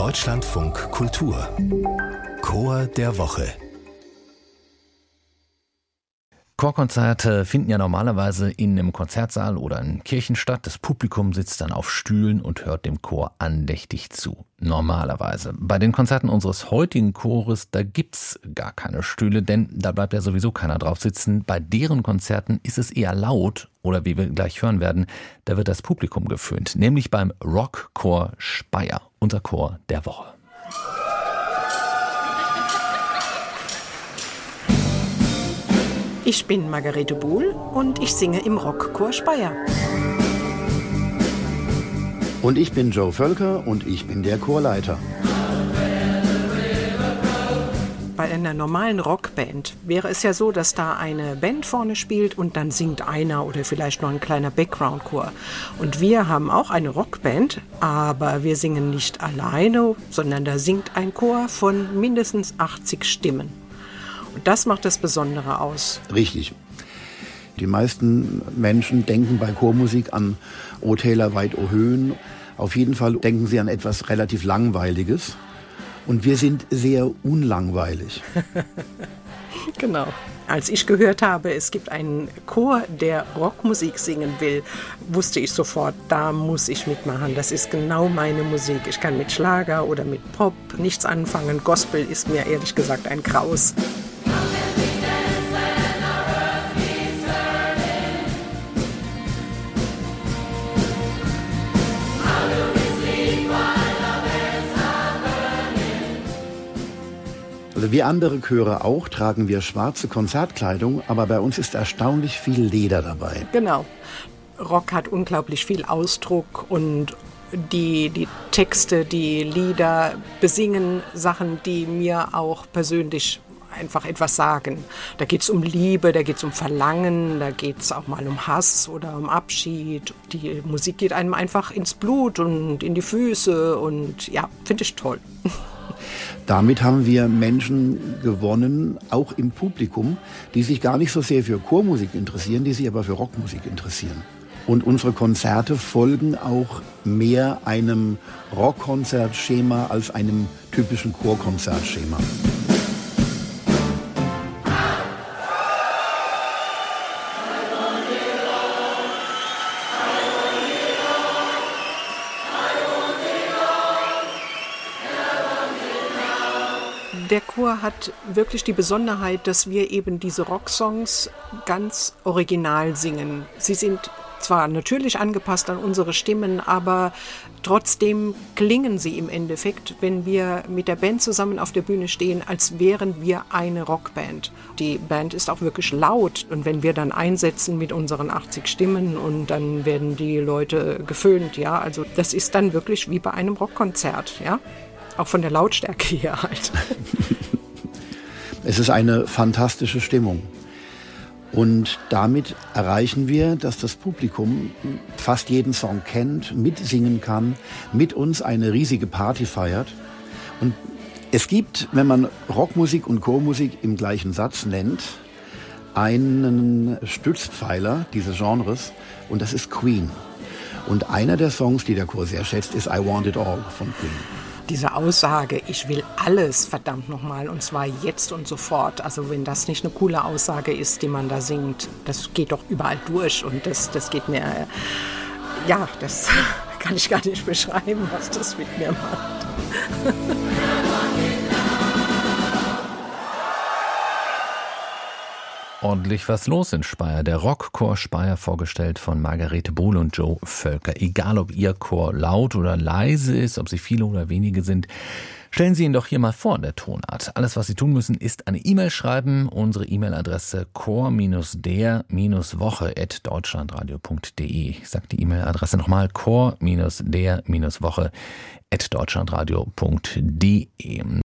Deutschlandfunk Kultur. Chor der Woche Chorkonzerte finden ja normalerweise in einem Konzertsaal oder in Kirchen statt. Das Publikum sitzt dann auf Stühlen und hört dem Chor andächtig zu. Normalerweise. Bei den Konzerten unseres heutigen Chores, da gibt's gar keine Stühle, denn da bleibt ja sowieso keiner drauf sitzen. Bei deren Konzerten ist es eher laut oder wie wir gleich hören werden, da wird das Publikum geföhnt, nämlich beim Rockchor Speyer, unser Chor der Woche. Ich bin Margarete Buhl und ich singe im Rockchor Speyer. Und ich bin Joe Völker und ich bin der Chorleiter. Bei einer normalen Rockband wäre es ja so, dass da eine Band vorne spielt und dann singt einer oder vielleicht noch ein kleiner Background-Chor. Und wir haben auch eine Rockband, aber wir singen nicht alleine, sondern da singt ein Chor von mindestens 80 Stimmen. Und das macht das Besondere aus. Richtig. Die meisten Menschen denken bei Chormusik an O Täler weit O Höhen. Auf jeden Fall denken sie an etwas relativ Langweiliges. Und wir sind sehr unlangweilig. genau. Als ich gehört habe, es gibt einen Chor, der Rockmusik singen will, wusste ich sofort, da muss ich mitmachen. Das ist genau meine Musik. Ich kann mit Schlager oder mit Pop nichts anfangen. Gospel ist mir ehrlich gesagt ein Kraus. Also wie andere Chöre auch tragen wir schwarze Konzertkleidung, aber bei uns ist erstaunlich viel Leder dabei. Genau. Rock hat unglaublich viel Ausdruck und die, die Texte, die Lieder besingen Sachen, die mir auch persönlich einfach etwas sagen. Da geht es um Liebe, da geht es um Verlangen, da geht es auch mal um Hass oder um Abschied. Die Musik geht einem einfach ins Blut und in die Füße und ja, finde ich toll. Damit haben wir Menschen gewonnen, auch im Publikum, die sich gar nicht so sehr für Chormusik interessieren, die sich aber für Rockmusik interessieren. Und unsere Konzerte folgen auch mehr einem Rockkonzertschema als einem typischen Chorkonzertschema. Der Chor hat wirklich die Besonderheit, dass wir eben diese Rocksongs ganz original singen. Sie sind zwar natürlich angepasst an unsere Stimmen, aber trotzdem klingen sie im Endeffekt, wenn wir mit der Band zusammen auf der Bühne stehen, als wären wir eine Rockband. Die Band ist auch wirklich laut und wenn wir dann einsetzen mit unseren 80 Stimmen und dann werden die Leute geföhnt, ja, also das ist dann wirklich wie bei einem Rockkonzert, ja. Auch von der Lautstärke hier halt. es ist eine fantastische Stimmung. Und damit erreichen wir, dass das Publikum fast jeden Song kennt, mitsingen kann, mit uns eine riesige Party feiert. Und es gibt, wenn man Rockmusik und Chormusik im gleichen Satz nennt, einen Stützpfeiler dieses Genres und das ist Queen. Und einer der Songs, die der Chor sehr schätzt, ist I Want It All von Queen diese Aussage, ich will alles verdammt nochmal und zwar jetzt und sofort. Also wenn das nicht eine coole Aussage ist, die man da singt, das geht doch überall durch und das, das geht mir, ja, das kann ich gar nicht beschreiben, was das mit mir macht. ordentlich was los in Speyer. Der Rockchor Speyer vorgestellt von Margarete Bohle und Joe Völker. Egal ob Ihr Chor laut oder leise ist, ob Sie viele oder wenige sind, Stellen Sie ihn doch hier mal vor, der Tonart. Alles, was Sie tun müssen, ist eine E-Mail schreiben. Unsere E-Mail-Adresse chor-der-woche.deutschlandradio.de. Ich sage die E-Mail-Adresse nochmal, chor-der-woche.deutschlandradio.de.